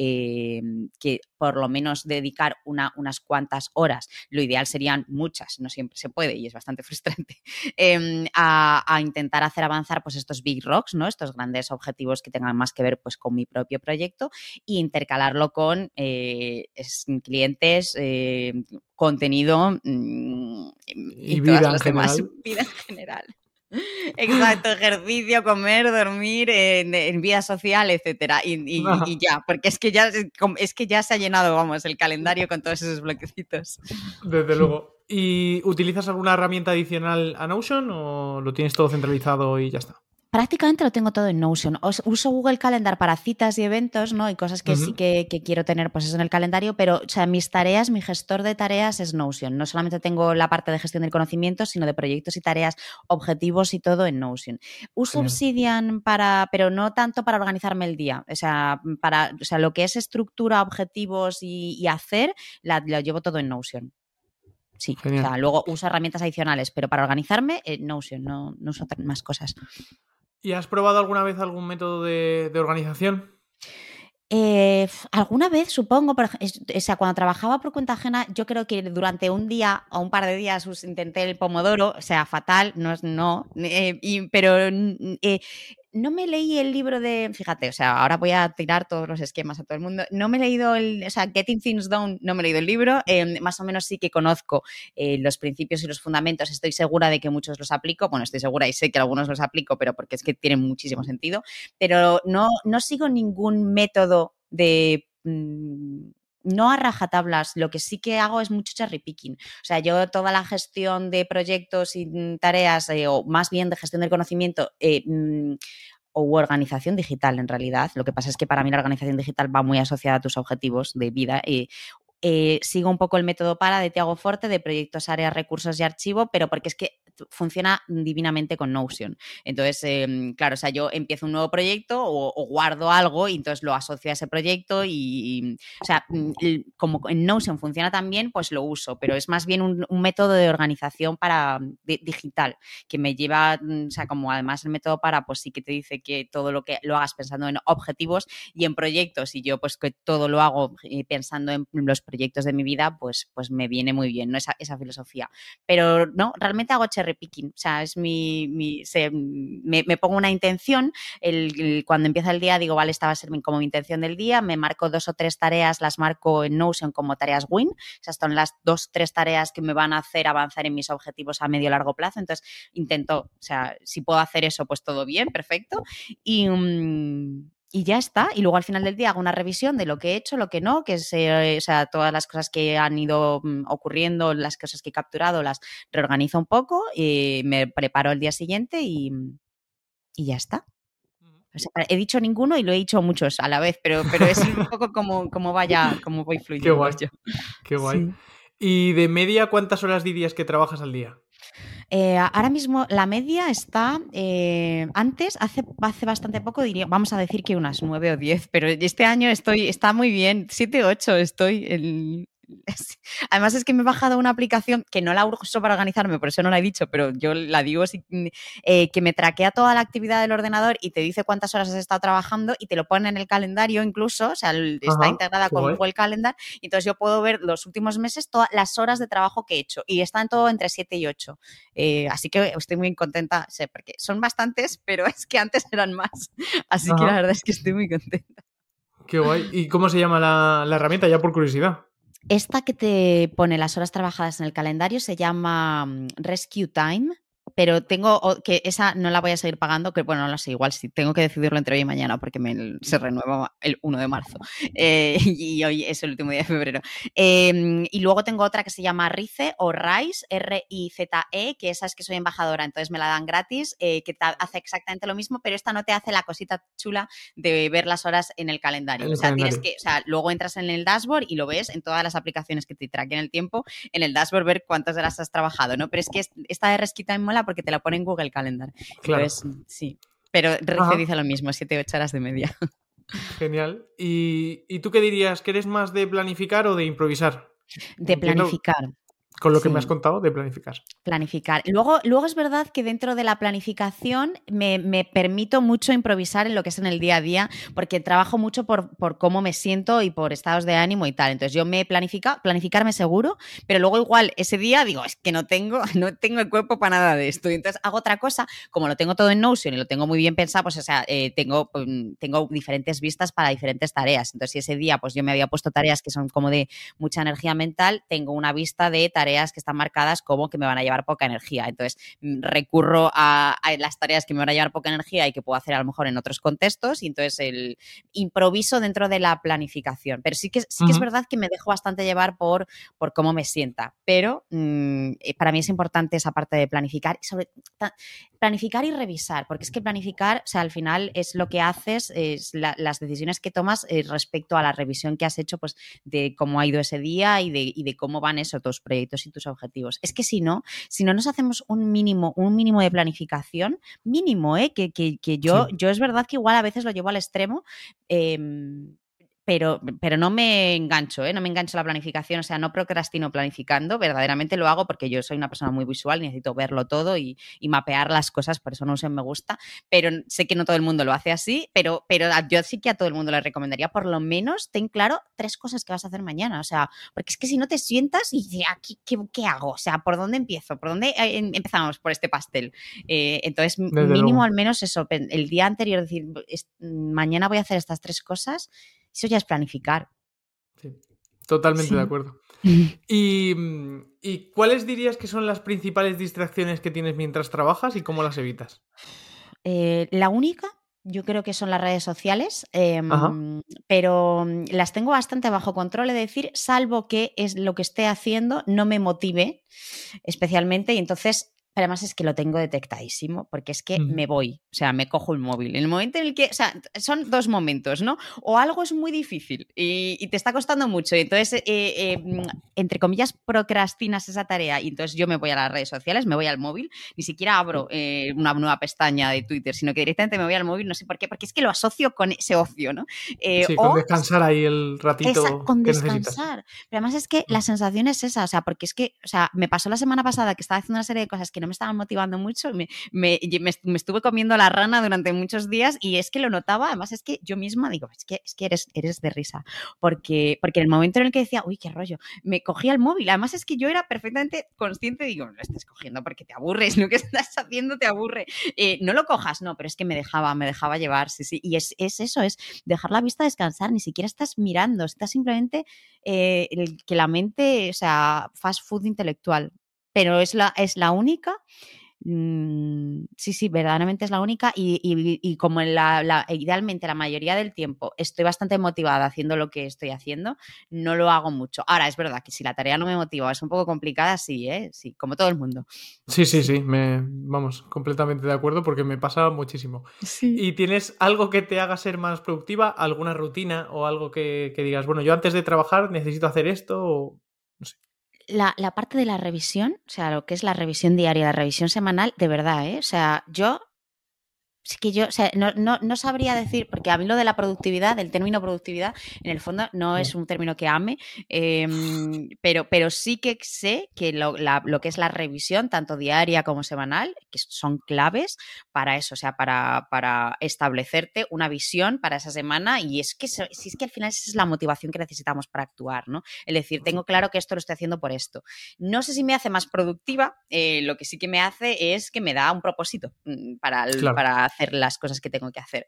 que por lo menos dedicar una, unas cuantas horas, lo ideal serían muchas, no siempre se puede y es bastante [LAUGHS] frustrante, em, a, intentar hacer avanzar pues estos big rocks, ¿no? Estos grandes objetivos que tengan más que ver pues con mi propio proyecto e intercalarlo con eh, clientes, eh, contenido mm, y, vida, general. [LAUGHS] vida en general. [LAUGHS] Exacto, ejercicio, comer, dormir, en, vida social, etcétera. [LAUGHS] Y, ya, porque es que ya, es que ya se ha llenado, vamos, el calendario con todos esos bloquecitos. Desde [LAUGHS] luego. ¿Y utilizas alguna herramienta adicional a Notion o lo tienes todo centralizado y ya está? Prácticamente lo tengo todo en Notion. uso Google Calendar para citas y eventos, ¿no? Y cosas que sí que, quiero tener pues eso en el calendario, pero o sea, mis tareas, mi gestor de tareas es Notion. No solamente tengo la parte de gestión del conocimiento, sino de proyectos y tareas, objetivos y todo en Notion. Uso Obsidian para, pero no tanto para organizarme el día. O sea, para, o sea, lo que es estructura, objetivos y, hacer, la, lo llevo todo en Notion. Sí, o sea, luego uso herramientas adicionales, pero para organizarme, en Notion, no, no uso más cosas. ¿Y has probado alguna vez algún método de, organización? Eh, alguna vez, supongo, o sea, cuando trabajaba por cuenta ajena, yo creo que durante un día o un par de días intenté el pomodoro, o sea, fatal, no es no, eh, pero eh, no me leí el libro de, fíjate, o sea, ahora voy a tirar todos los esquemas a todo el mundo. No me he leído el, o sea, Getting Things Done, no me he leído el libro. Em, más o menos sí que conozco eh, los principios y los fundamentos. Estoy segura de que muchos los aplico. Bueno, estoy segura y sé que algunos los aplico, pero porque es que tienen muchísimo sentido. Pero no, no sigo ningún método de. Mm, no a rajatablas, lo que sí que hago es mucho cherry picking. O sea, yo toda la gestión de proyectos y tareas, eh, o más bien de gestión del conocimiento, eh, mm, o organización digital en realidad. Lo que pasa es que para mí la organización digital va muy asociada a tus objetivos de vida eh, sigo un poco el método para de Tiago Forte de proyectos, áreas, recursos y archivo, pero porque es que funciona divinamente con Notion. Entonces, em, claro, o sea, yo empiezo un nuevo proyecto o, guardo algo y entonces lo asocio a ese proyecto y, o sea, mm, como en Notion funciona también, pues lo uso, pero es más bien un, método de organización para digital que me lleva, mm, o sea, como además el método para, pues sí que te dice que todo lo que lo hagas pensando en objetivos y en proyectos y yo pues que todo lo hago eh, pensando en los proyectos de mi vida, pues, pues me viene muy bien, ¿no? Esa, esa filosofía. Pero no, realmente hago cherry picking, o sea, es mi, me, pongo una intención, el, cuando empieza el día digo, vale, esta va a ser como mi intención del día, me marco dos o tres tareas, las marco en Notion como tareas win, o sea, son las dos, tres tareas que me van a hacer avanzar en mis objetivos a medio largo plazo, entonces intento, o sea, si puedo hacer eso, pues todo bien, perfecto, y... Mm, y ya está. Y luego al final del día hago una revisión de lo que he hecho, lo que no, que es, o sea, todas las cosas que han ido mm, ocurriendo, las cosas que he capturado, las reorganizo un poco, y me preparo el día siguiente y, y ya está. he dicho ninguno y lo he dicho muchos a la vez, pero, pero es un [LAUGHS] poco como, como vaya, como voy fluyendo. Qué guay. Qué guay. ¿Y de media cuántas horas dirías que trabajas al día? Eh, ahora mismo la media está, eh, antes, hace, hace bastante poco, diría, vamos a decir que unas 9 o 10, pero este año estoy, está muy bien, 7 o 8 estoy, en, [LAUGHS] Además es que me he bajado una aplicación que no la uso para organizarme, por eso no la he dicho, pero yo la digo mm, eh, que me traquea toda la actividad del ordenador y te dice cuántas horas has estado trabajando y te lo pone en el calendario incluso, o sea, está integrada con Google Calendar, y entonces yo puedo ver los últimos meses todas las horas de trabajo que he hecho y están todo entre 7 y 8. Eh, así que estoy muy contenta, sé, porque son bastantes, pero [LAUGHS] es que antes eran más. Así que la verdad es que estoy muy contenta. Qué guay. ¿Y cómo se llama la, la herramienta? Ya por curiosidad. Esta que te pone las horas trabajadas en el calendario se llama mm, Rescue Time pero tengo que esa no la voy a seguir pagando, que bueno, no la sé, igual sí, tengo que decidirlo entre hoy y mañana porque me, se renueva el 1 de marzo [LAUGHS] eh, y hoy es el último día de febrero. Eh, y luego tengo otra que se llama RICE o RISE, R-I-Z-E, que esa es que soy embajadora, entonces me la dan gratis, eh, que hace exactamente lo mismo, pero esta no te hace la cosita chula de ver las horas en el calendario. En el o sea, tienes que, o sea, luego entras en el dashboard y lo ves en todas las aplicaciones que te traquen el tiempo, en el dashboard ver cuántas horas has trabajado, ¿no? Pero es que es- esta de Rescue Time mola porque te la pone en Google Calendar. Claro. Entonces, sí. Pero. Rice dice lo mismo, 7-8 horas de media. [LAUGHS] Genial. ¿Y, y tú qué dirías? ¿Que eres más de planificar o de improvisar? De planificar. Con lo que me has contado, de planificar. Planificar. Luego, luego es verdad que dentro de la planificación me, me permito mucho improvisar en lo que es en el día a día, porque trabajo mucho por, por cómo me siento y por estados de ánimo y tal. Entonces yo me planifica, planificarme seguro, pero luego igual ese día digo, es que no tengo, [LAUGHS] no tengo el cuerpo para nada de esto. Y entonces hago otra cosa, como lo tengo todo en Notion y lo tengo muy bien pensado, pues o sea, eh, tengo, mm, tengo diferentes vistas para diferentes tareas. Entonces si ese día pues yo me había puesto tareas que son como de mucha energía mental, tengo una vista de tareas que están marcadas como que me van a llevar poca energía. Entonces, mm, recurro a, a las tareas que me van a llevar poca energía y que puedo hacer a lo mejor en otros contextos, y entonces el improviso dentro de la planificación. Pero sí que, sí que es verdad que me dejo bastante llevar por, por cómo me sienta. Pero mm, eh, para mí es importante esa parte de planificar y sobre planificar y revisar, porque es que planificar, o sea, al final es lo que haces, es la- las decisiones que tomas eh, respecto a la revisión que has hecho, pues de cómo ha ido ese día y de, y de cómo van esos tus proyectos y tus objetivos. Es que si no, si no nos hacemos un mínimo, un mínimo de planificación, mínimo, ¿eh? que, que- que yo, Sí. yo es verdad que igual a veces lo llevo al extremo. em, pero, pero no me engancho, ¿eh? no me engancho a la planificación, o sea, no procrastino planificando, verdaderamente lo hago porque yo soy una persona muy visual necesito verlo todo y, y mapear las cosas, por eso no uso en me gusta, pero sé que no todo el mundo lo hace así, pero, pero yo sí que a todo el mundo le recomendaría, por lo menos ten claro tres cosas que vas a hacer mañana, o sea, porque es que si no te sientas y dices, "Ah, ¿qué, qué, qué hago? O sea, ¿por dónde empiezo? ¿Por dónde eh, em- empezamos por este pastel? Eh, entonces, Desde mínimo luego. al menos eso, el día anterior, decir, "Es- mañana voy a hacer estas tres cosas, eso ya es planificar. Sí. Totalmente Sí. de acuerdo. [LAUGHS] ¿Y, mm, ¿Y cuáles dirías que son las principales distracciones que tienes mientras trabajas y cómo las evitas? Eh, la única, yo creo que son las redes sociales, em, pero mm, las tengo bastante bajo control, es decir, salvo que es lo que esté haciendo no me motive especialmente y entonces... Pero además es que lo tengo detectadísimo, porque es que me voy, o sea, me cojo el móvil. En el momento en el que, o sea, son dos momentos, ¿no? O algo es muy difícil y, y te está costando mucho, y entonces, eh, eh, mm, entre comillas, procrastinas esa tarea, y entonces yo me voy a las redes sociales, me voy al móvil, ni siquiera abro eh, una nueva pestaña de Twitter, sino que directamente me voy al móvil, no sé por qué, porque es que lo asocio con ese ocio, ¿no? Sí, con o- descansar ahí el ratito Esa- con que necesitas. descansar. Pero además es que la sensación es esa, o sea, porque es que, o sea, me pasó la semana pasada que estaba haciendo una serie de cosas que no me estaban motivando mucho, me, me, me- me estuve comiendo la rana durante muchos días y es que lo notaba, además es que yo misma digo, es que, es que eres, eres de risa, porque, porque en el momento en el que decía, uy, qué rollo, me cogía el móvil, además es que yo era perfectamente consciente, digo, no lo estás cogiendo porque te aburres, lo que estás haciendo te aburre, Eh, no lo cojas, no, pero es que me dejaba, me dejaba llevar, sí, sí, y es, es eso, es dejar la vista descansar, ni siquiera estás mirando, estás simplemente eh, que la mente, o sea, fast food intelectual, pero es la, es la única. mm, sí, sí, verdaderamente es la única y, y- y como en la, la- idealmente la mayoría del tiempo estoy bastante motivada haciendo lo que estoy haciendo, no lo hago mucho. Ahora, es verdad que si la tarea no me motiva, es un poco complicada, sí, ¿eh? sí, como todo el mundo. Sí, sí, sí, me, vamos, completamente de acuerdo porque me pasa muchísimo. Sí. ¿Y tienes algo que te haga ser más productiva? ¿Alguna rutina o algo que, que digas, bueno, yo antes de trabajar necesito hacer esto? O... la, la parte de la revisión, o sea, lo que es la revisión diaria, la revisión semanal, de verdad, ¿eh? O sea, yo sí que yo, o sea, no, no, no sabría decir, porque a mí lo de la productividad, del término productividad, en el fondo no es un término que ame, em, pero, pero sí que sé que lo, la- lo que es la revisión, tanto diaria como semanal, que son claves para eso, o sea, para, para establecerte una visión para esa semana y es que, si es que al final esa es la motivación que necesitamos para actuar, ¿no? Es decir, tengo claro que esto lo estoy haciendo por esto. No sé si me hace más productiva, eh, lo que sí que me hace es que me da un propósito mm, para, el- Claro. para hacer las cosas que tengo que hacer.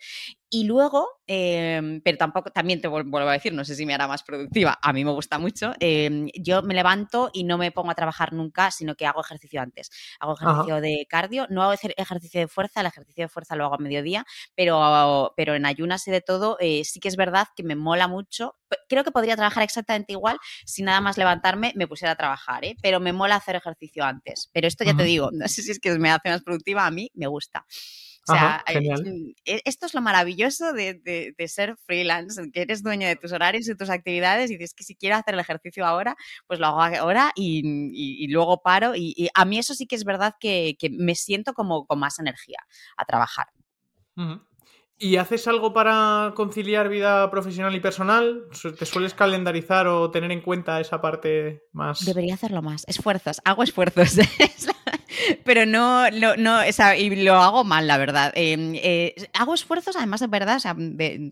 Y luego, em, pero tampoco, también te vuelvo a decir, no sé si me hará más productiva, a mí me gusta mucho, em, yo me levanto y no me pongo a trabajar nunca, sino que hago ejercicio antes. Hago ejercicio de cardio, no hago ejercicio de fuerza, el ejercicio de fuerza lo hago a mediodía, pero, pero en ayunas y de todo, eh, sí que es verdad que me mola mucho. Creo que podría trabajar exactamente igual si nada más levantarme me pusiera a trabajar, ¿eh? pero me mola hacer ejercicio antes. Pero esto ya te digo, [LAUGHS] no sé si es que me hace más productiva, a mí me gusta. O sea, e, esto es lo maravilloso de, ser freelance, que eres dueño de tus horarios y tus actividades y dices que si quiero hacer el ejercicio ahora, pues lo hago ahora y, luego paro. Y, a mí eso sí que es verdad que, me siento como con más energía a trabajar. ¿Y haces algo para conciliar vida profesional y personal? ¿Te sueles calendarizar o tener en cuenta esa parte más? Debería hacerlo más. Esfuerzos. Hago esfuerzos. [LAUGHS] [LAUGHS] pero no, no, no, o sea, y lo hago mal, la verdad. Em, eh, hago esfuerzos, además de verdad, o sea,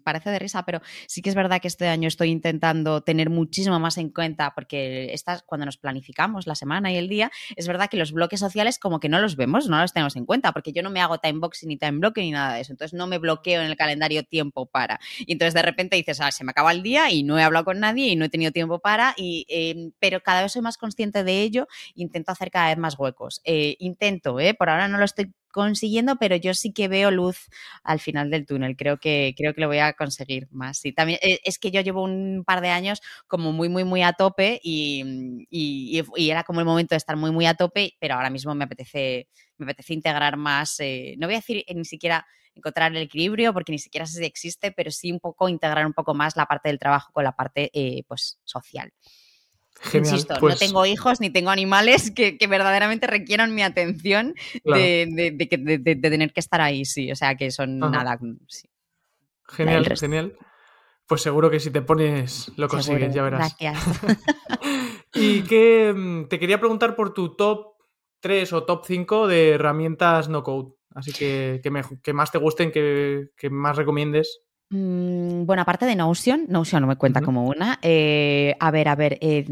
parece de risa, pero sí que es verdad que este año estoy intentando tener muchísimo más en cuenta, porque estas, cuando nos planificamos la semana y el día, es verdad que los bloques sociales como que no los vemos, no los tenemos en cuenta, porque yo no me hago time boxing ni time blocking ni nada de eso, entonces no me bloqueo en el calendario tiempo para. Y entonces de repente dices, ah, se me acaba el día y no he hablado con nadie y no he tenido tiempo para, y, em, pero cada vez soy más consciente de ello, intento hacer cada vez más huecos. Eh, intento, ¿eh? por ahora no lo estoy consiguiendo, pero yo sí que veo luz al final del túnel. Creo que, creo que lo voy a conseguir más. Y también eh, es que yo llevo un par de años como muy, muy, muy a tope y, era como el momento de estar muy, muy a tope, pero ahora mismo me apetece, me apetece integrar más, eh, no voy a decir ni siquiera encontrar el equilibrio, porque ni siquiera sé si existe, pero sí un poco integrar un poco más la parte del trabajo con la parte pues social. Insisto, no pues tengo hijos ni tengo animales que, verdaderamente requieran mi atención de, tener que estar ahí, sí. O sea, que son nada. Mm, genial, genial. Pues seguro que si te pones lo consigues, ya verás. Gracias. [LAUGHS] y que mm, te quería preguntar por tu top 3 o top 5 de herramientas no code. Así que que, más te gusten, que, que más recomiendes. Mm, bueno, aparte de Notion, Notion no me cuenta como una. Eh, a ver, a ver, eh,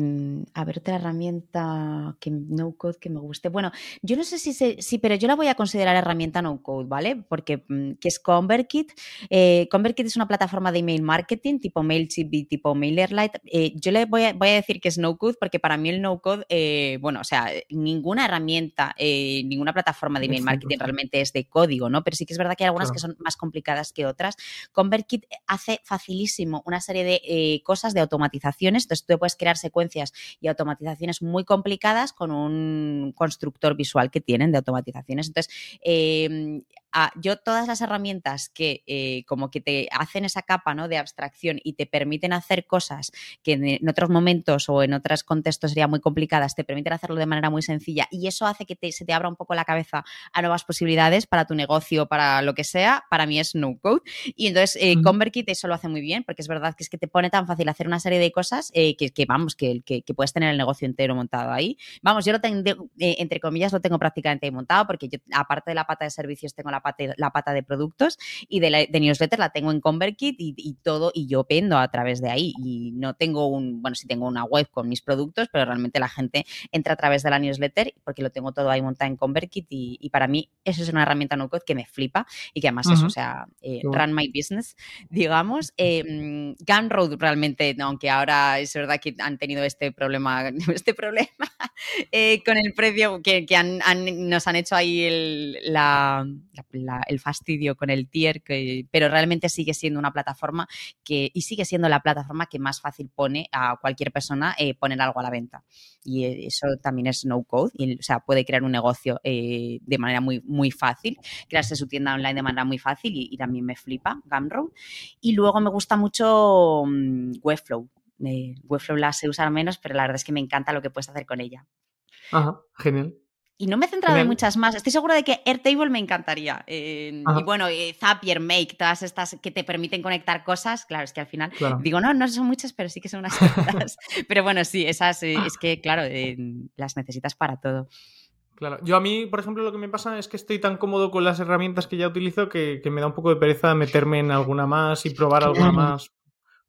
a ver otra herramienta que no code que me guste. Bueno, yo no sé si sí, pero yo la voy a considerar herramienta no code, ¿vale? Porque mm, que es ConvertKit. Eh, ConvertKit es una plataforma de email marketing tipo Mailchimp y tipo MailerLite. Eh, yo le voy a, voy a, decir que es no code porque para mí el no code, bueno, o sea, ninguna herramienta, ninguna plataforma de email marketing realmente es de código, ¿no? Pero sí que es verdad que hay algunas que son más complicadas que otras. ConvertKit Kit hace facilísimo una serie de eh, cosas de automatizaciones. Entonces tú puedes crear secuencias y automatizaciones muy complicadas con un constructor visual que tienen de automatizaciones. Entonces, yo todas las herramientas que eh, como que te hacen esa capa ¿no? de abstracción y te permiten hacer cosas que en, otros momentos o en otros contextos serían muy complicadas, te permiten hacerlo de manera muy sencilla y eso hace que se te abra un poco la cabeza a nuevas posibilidades para tu negocio, para lo que sea, para mí es no code. Y entonces eh, ConvertKit eso lo hace muy bien porque es verdad que es que te pone tan fácil hacer una serie de cosas eh, que, vamos, que, que, puedes tener el negocio entero montado ahí. Vamos, yo lo tengo, entre comillas, lo tengo prácticamente montado porque yo, aparte de la pata de servicios, tengo la la pata, de productos y de, de newsletter la tengo en ConvertKit y, todo, y yo vendo a través de ahí. Y no tengo un, bueno, sí tengo una web con mis productos, pero realmente la gente entra a través de la newsletter porque lo tengo todo ahí montado en ConvertKit y, para mí eso es una herramienta no code que me flipa y que además es, o sea, eh, run my business, digamos. Eh, Gumroad realmente, aunque ahora es verdad que han tenido este problema, [LAUGHS] este problema eh, con el precio que, nos han hecho ahí el, la, el fastidio con el tier, que, pero realmente sigue siendo una plataforma que, y sigue siendo la plataforma que más fácil pone a cualquier persona eh, poner algo a la venta. Y eh, eso también es no code, o sea, puede crear un negocio eh, de manera muy, muy fácil, crearse su tienda online de manera muy fácil y, también me flipa Gumroad. Y luego me gusta mucho mm, Webflow. Webflow la sé usar menos, pero la verdad es que me encanta lo que puedes hacer con ella. Ajá, genial. Y no me he centrado en muchas más. Estoy segura de que Airtable me encantaría. y bueno, eh, Zapier, Make, todas estas que te permiten conectar cosas. Claro, es que al final digo, no, no son muchas, pero sí que son unas [LAUGHS] cuantas. pero bueno, sí, esas eh, es que, claro, eh, las necesitas para todo. Claro, yo a mí, por ejemplo, lo que me pasa es que estoy tan cómodo con las herramientas que ya utilizo que, me da un poco de pereza meterme en alguna más y probar alguna más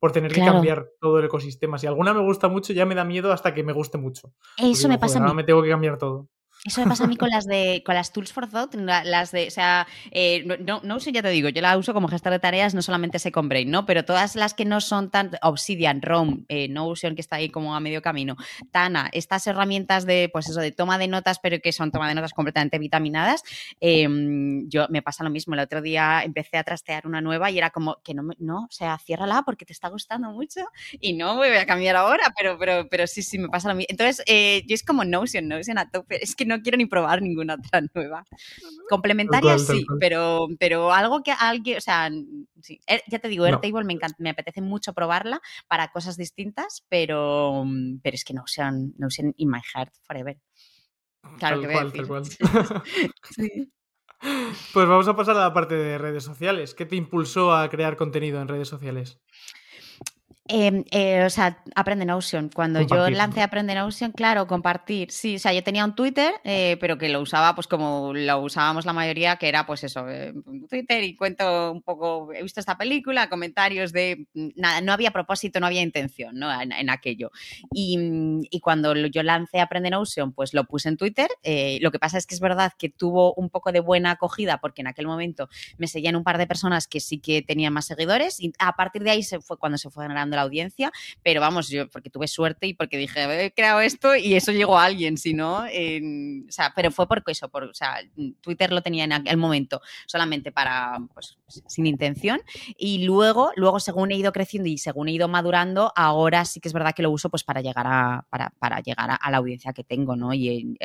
por tener que cambiar todo el ecosistema. Si alguna me gusta mucho, ya me da miedo hasta que me guste mucho. Eso me pasa a mí. me tengo que cambiar todo. Eso me pasa a mí con las de con las Tools for Thought, las de, o sea, eh, no, no uso, ya te digo, yo la uso como gestor de tareas, no solamente se Brain, ¿no? Pero todas las que no son tan Obsidian, ROM, eh, Notion, que está ahí como a medio camino, Tana, estas herramientas de, pues eso, de toma de notas, pero que son toma de notas completamente vitaminadas, em, yo me pasa lo mismo. El otro día empecé a trastear una nueva y era como que no, no, o sea, ciérrala porque te está gustando mucho y no me voy a cambiar ahora, pero, pero, pero sí, sí, me pasa lo mismo. Entonces, eh, yo es como Notion, Notion a tope, es que no quiero ni probar ninguna otra [LAUGHS] nueva. Complementarias sí, pero, pero algo que alguien, o sea, sí. Er, ya te digo, Airtable me, me apetece mucho probarla para cosas distintas, pero, pero es que no sean, no sean in my heart forever. Claro que cual, [LAUGHS] [LAUGHS] sí. Pues vamos a pasar a la parte de redes sociales. ¿Qué te impulsó a crear contenido en redes sociales? Em, eh, o sea, Aprende Notion. Cuando yo lancé Aprende Notion, claro, compartir. Sí, o sea, yo tenía un Twitter, eh, pero que lo usaba pues como lo usábamos la mayoría, que era pues eso, eh, Twitter y cuento un poco, he visto esta película, comentarios de mm, nada, no había propósito, no había intención ¿no? En, aquello. Y, y, cuando yo lancé Aprende Notion, pues lo puse en Twitter. lo que pasa es que es verdad que tuvo un poco de buena acogida porque en aquel momento me seguían un par de personas que sí que tenían más seguidores y a partir de ahí se fue cuando se fue generando audiencia, pero vamos, yo porque tuve suerte y porque dije, he creado esto y eso llegó a alguien, si no, o sea, pero fue porque eso, por, o sea, Twitter lo tenía en aquel momento solamente para, pues, sin intención y luego, luego según he ido creciendo y según he ido madurando, ahora sí que es verdad que lo uso pues para llegar a, para, para llegar a, la audiencia que tengo, ¿no? Y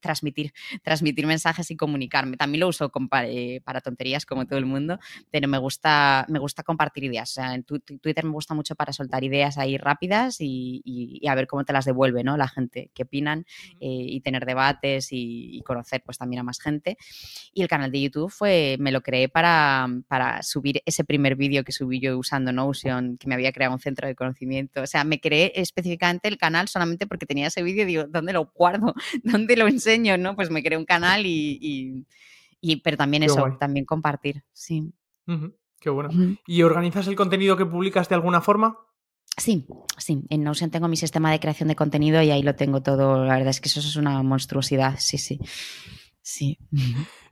transmitir, transmitir mensajes y comunicarme. También lo uso eh, para tonterías como todo el mundo, pero me gusta, me gusta compartir ideas. O sea, en Twitter me gusta mucho para soltar ideas ahí rápidas y, a ver cómo te las devuelve ¿no? la gente, qué opinan eh, y tener debates y, conocer pues también a más gente. Y el canal de YouTube fue, me lo creé para, para subir ese primer vídeo que subí yo usando Notion, que me había creado un centro de conocimiento. O sea, me creé específicamente el canal solamente porque tenía ese vídeo y digo, ¿dónde lo guardo? [LAUGHS] ¿Dónde lo enseño, ¿no? Pues me creé un canal y, pero también eso, también compartir, sí. Qué bueno. ¿Y organizas el contenido que publicas de alguna forma? Sí, sí. En Notion tengo mi sistema de creación de contenido y ahí lo tengo todo. La verdad es que eso es una monstruosidad, sí, sí. Sí.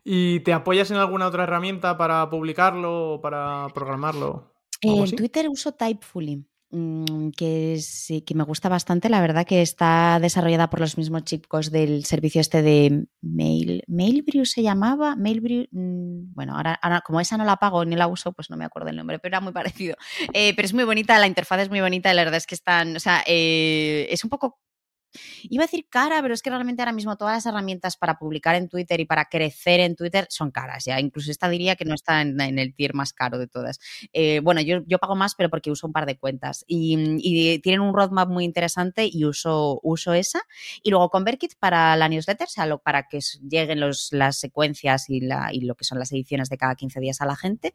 ¿Y te apoyas en alguna otra herramienta para publicarlo o para programarlo? En Twitter uso Typefully. Mm, que sí, que me gusta bastante, la verdad que está desarrollada por los mismos chicos del servicio este de Mail, Mailbrew se llamaba, Mailbrew, mm, bueno, ahora, como esa no la pago ni la uso, pues no me acuerdo el nombre, pero era muy [LAUGHS] parecido. Eh, pero es muy bonita, la interfaz es muy bonita, la verdad es que están, o sea, eh, es un poco Iba a decir cara, pero es que realmente ahora mismo todas las herramientas para publicar en Twitter y para crecer en Twitter son caras. Ya incluso esta diría que no está en, el tier más caro de todas. Eh, bueno, yo, pago más, pero porque uso un par de cuentas y, tienen un roadmap muy interesante y uso, uso esa. Y luego ConvertKit para la newsletter, o sea, para que lleguen las secuencias y lo que son las ediciones de cada 15 días a la gente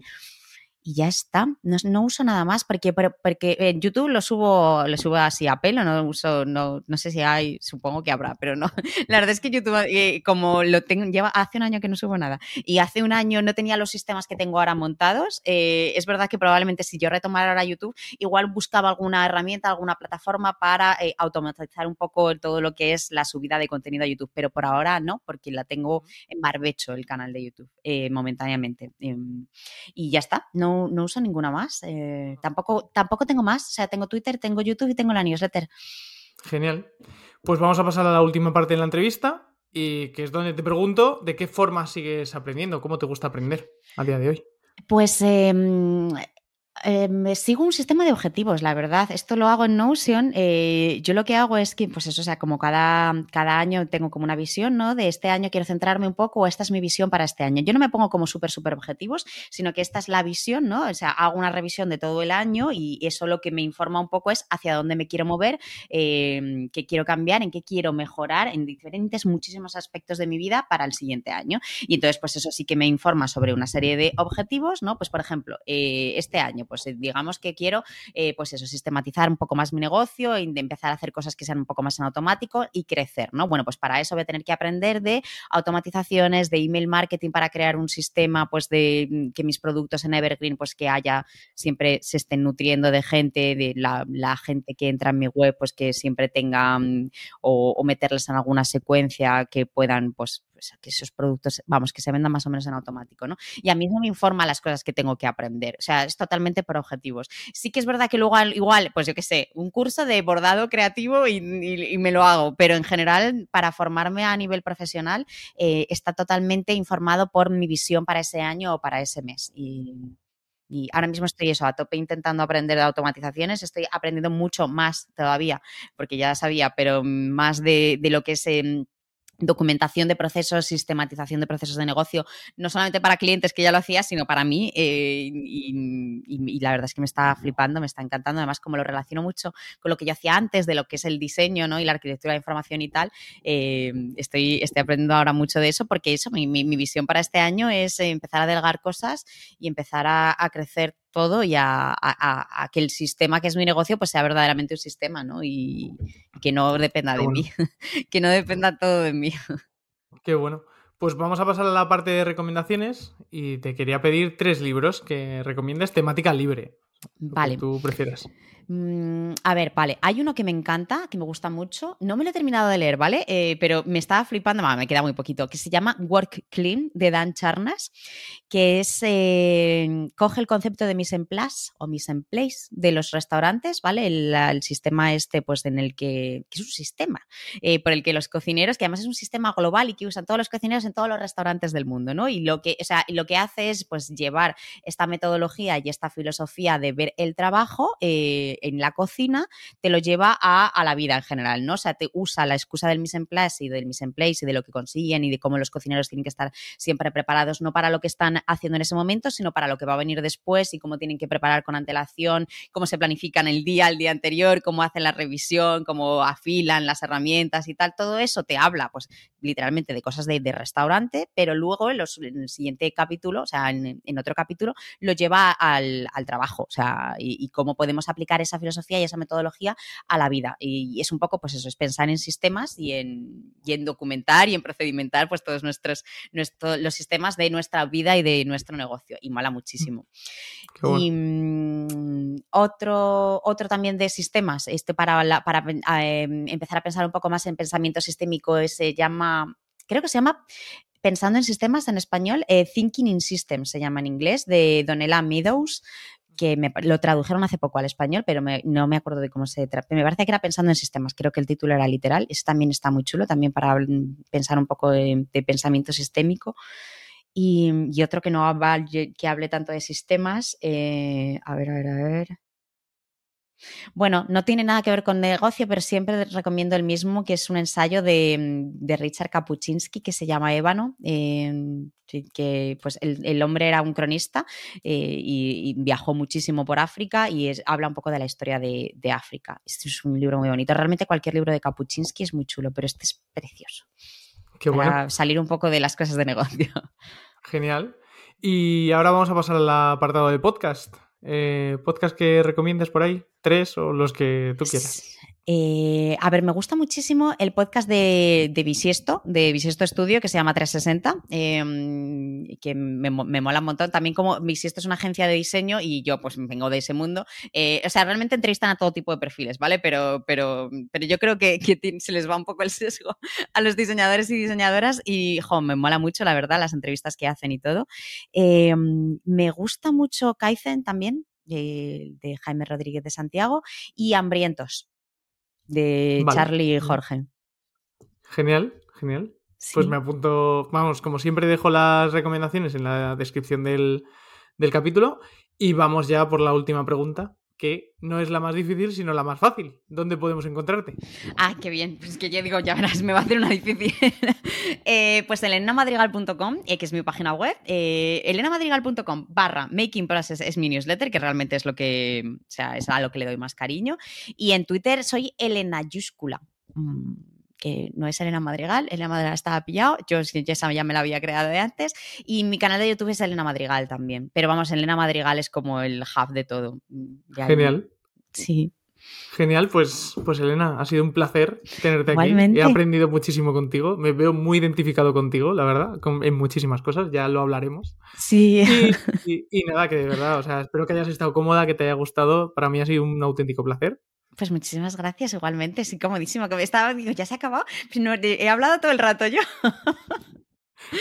y ya está. No, uso nada más porque, porque en YouTube lo subo, lo subo así a pelo, no uso, no, no sé si hay, supongo que habrá, pero no. [LAUGHS] La verdad es que YouTube, eh, como lo tengo, lleva hace un año que no subo nada y hace un año no tenía los sistemas que tengo ahora montados, eh, es verdad que probablemente si yo retomara ahora YouTube, igual buscaba alguna herramienta, alguna plataforma para eh, automatizar un poco todo lo que es la subida de contenido a YouTube, pero por ahora no, porque la tengo en barbecho el canal de YouTube momentáneamente. Em, y ya está, no no, uso ninguna más. Eh, tampoco, tampoco tengo más. O sea, tengo Twitter, tengo YouTube y tengo la newsletter. Genial. Pues vamos a pasar a la última parte de la entrevista, y que es donde te pregunto de qué forma sigues aprendiendo, cómo te gusta aprender a día de hoy. Pues em, eh, me sigo un sistema de objetivos, la verdad. Esto lo hago en Notion. Eh, yo lo que hago es que, pues eso, o sea, como cada, cada año tengo como una visión, ¿no? De este año quiero centrarme un poco, o esta es mi visión para este año. Yo no me pongo como súper, súper objetivos, sino que esta es la visión, ¿no? O sea, hago una revisión de todo el año y eso lo que me informa un poco es hacia dónde me quiero mover, eh, qué quiero cambiar, en qué quiero mejorar en diferentes, muchísimos aspectos de mi vida para el siguiente año. Y entonces, pues eso sí que me informa sobre una serie de objetivos, ¿no? Pues, por ejemplo, este año Pues eh, digamos que quiero, eh, pues eso, sistematizar un poco más mi negocio, de empezar a hacer cosas que sean un poco más en automático y crecer, ¿no? Bueno, pues para eso voy a tener que aprender de automatizaciones, de email marketing para crear un sistema, pues de mm, que mis productos en Evergreen, pues que haya, siempre se estén nutriendo de gente, de la, gente que entra en mi web, pues que siempre tengan o, o meterles en alguna secuencia que puedan, pues, que esos productos, vamos, que se vendan más o menos en automático, ¿no? Y a mí no me informa las cosas que tengo que aprender, o sea, es totalmente por objetivos. Sí que es verdad que luego al- igual, pues yo qué sé, un curso de bordado creativo y, me lo hago, pero en general, para formarme a nivel profesional, eh, está totalmente informado por mi visión para ese año o para ese mes. Y, ahora mismo estoy eso, a tope intentando aprender de automatizaciones, estoy aprendiendo mucho más todavía, porque ya sabía, pero más de, de lo que es... em, documentación de procesos, sistematización de procesos de negocio, no solamente para clientes que ya lo hacía, sino para mí. eh, y, y- y la verdad es que me está flipando, me está encantando. Además, como lo relaciono mucho con lo que yo hacía antes de lo que es el diseño ¿no? y la arquitectura de información y tal, eh, estoy, estoy aprendiendo ahora mucho de eso porque eso, mi, mi- mi visión para este año es empezar a delegar cosas y empezar a, a crecer todo y a, a- a- a que el sistema que es mi negocio pues sea verdaderamente un sistema, ¿no? Y, y que no dependa de bueno. mí, [LAUGHS] que no dependa todo de mí. Qué bueno. Pues vamos a pasar a la parte de recomendaciones y te quería pedir tres libros que recomiendes temática libre. lo que Vale. tú prefieras. Mm, a ver, vale, hay uno que me encanta, que me gusta mucho. No me lo he terminado de leer, ¿vale? Eh, pero me estaba flipando, me queda muy poquito, que se llama Work Clean de Dan Charnas, que es, eh, coge el concepto de mise en place o mise en place de los restaurantes, ¿vale? El, sistema este, pues en el que, que es un sistema, eh, por el que los cocineros, que además es un sistema global y que usan todos los cocineros en todos los restaurantes del mundo, ¿no? Y lo que, o sea, lo que hace es, pues, llevar esta metodología y esta filosofía de ver el trabajo eh, en la cocina, te lo lleva a, a la vida en general, ¿no? O sea, te usa la excusa del mise en place y del mise en place y de lo que consiguen y de cómo los cocineros tienen que estar siempre preparados, no para lo que están haciendo en ese momento, sino para lo que va a venir después y cómo tienen que preparar con antelación, cómo se planifican el día, el día anterior, cómo hacen la revisión, cómo afilan las herramientas y tal, todo eso te habla, pues, literalmente de cosas de, de restaurante, pero luego en, los- en el siguiente capítulo, o sea, en, en otro capítulo, lo lleva al, al trabajo, o sea, y, y cómo podemos aplicar esa filosofía y esa metodología a la vida. Y, es un poco, pues eso, es pensar en sistemas y en, y en documentar y en procedimentar, pues todos nuestros, nuestro- los sistemas de nuestra vida y de nuestro negocio. Y mola muchísimo. Qué bueno. Y mm, otro, otro también de sistemas, este para, la- para eh, empezar a pensar un poco más en pensamiento sistémico, eh, se llama, creo que se llama Pensando en sistemas en español, eh, Thinking in Systems se llama en inglés, de Donella Meadows, que me, lo tradujeron hace poco al español, pero no me acuerdo de cómo se. Me parece que era Pensando en sistemas, creo que el título era literal. Ese también está muy chulo, también para pensar un poco de, pensamiento sistémico. Y, otro que no que hable tanto de sistemas, eh, a ver, a ver, a ver. Bueno, no tiene nada que ver con negocio, pero siempre recomiendo el mismo, que es un ensayo de, de Richard Kapuczynski que se llama Ébano, eh, que pues el, el, hombre era un cronista eh, y, y, viajó muchísimo por África y es, habla un poco de la historia de, de, África. Este es un libro muy bonito. Realmente cualquier libro de Kapuczynski es muy chulo, pero este es precioso. Qué para bueno. salir un poco de las cosas de negocio. [LAUGHS] Genial. Y ahora vamos a pasar al apartado de podcast. Eh, ¿Podcast que recomiendas por ahí? ¿Tres o los que tú quieras? Eh, a ver, me gusta muchísimo el podcast de, de Bisiesto, de Bisiesto Studio, que se llama 360, eh, que me, mola un montón. También como Bisiesto es una agencia de diseño y yo pues vengo de ese mundo. Eh, o sea, realmente entrevistan a todo tipo de perfiles, ¿vale? Pero, pero, pero yo creo que, se les va un poco el sesgo a los diseñadores y diseñadoras y, jo, me mola mucho, la verdad, las entrevistas que hacen y todo. Eh, me gusta mucho Kaizen también, de, de Jaime Rodríguez de Santiago, y Hambrientos de vale. Charlie y Jorge. Genial, genial. Sí. Pues me apunto, vamos, como siempre dejo las recomendaciones en la descripción del, del, capítulo y vamos ya por la última pregunta, que no es la más difícil, sino la más fácil. ¿Dónde podemos encontrarte? Ah, qué bien. Pues que yo digo, ya verás, me va a hacer una difícil. [LAUGHS] eh, pues elenamadrigal.com, eh, que es mi página web, eh, elenamadrigal.com barra Making Process es mi newsletter, que realmente es lo que, o sea, es a lo que le doy más cariño. Y en Twitter soy Elenayúscula. Mm que no es Elena Madrigal. Elena Madrigal estaba pillado, yo esa ya me la había creado de antes. Y mi canal de YouTube es Elena Madrigal también. Pero vamos, Elena Madrigal es como el hub de todo. Ya Genial. Sí. Genial, pues, pues Elena, ha sido un placer tenerte aquí. He aprendido muchísimo contigo, me veo muy identificado contigo, la verdad, en muchísimas cosas, ya lo hablaremos. Sí. Y, nada, que de verdad, o sea, espero que hayas estado cómoda, que te haya gustado. Para mí ha sido un auténtico placer. Pues muchísimas gracias, igualmente, sí, comodísimo, que me estaba, digo, ya se ha acabado, no, he hablado todo el rato yo. [LAUGHS]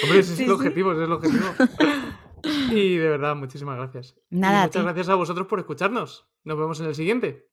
Hombre, ese es el objetivo, ese es el objetivo. [LAUGHS] Y de verdad, muchísimas gracias. Nada. muchas gracias a vosotros por escucharnos. Nos vemos en el siguiente.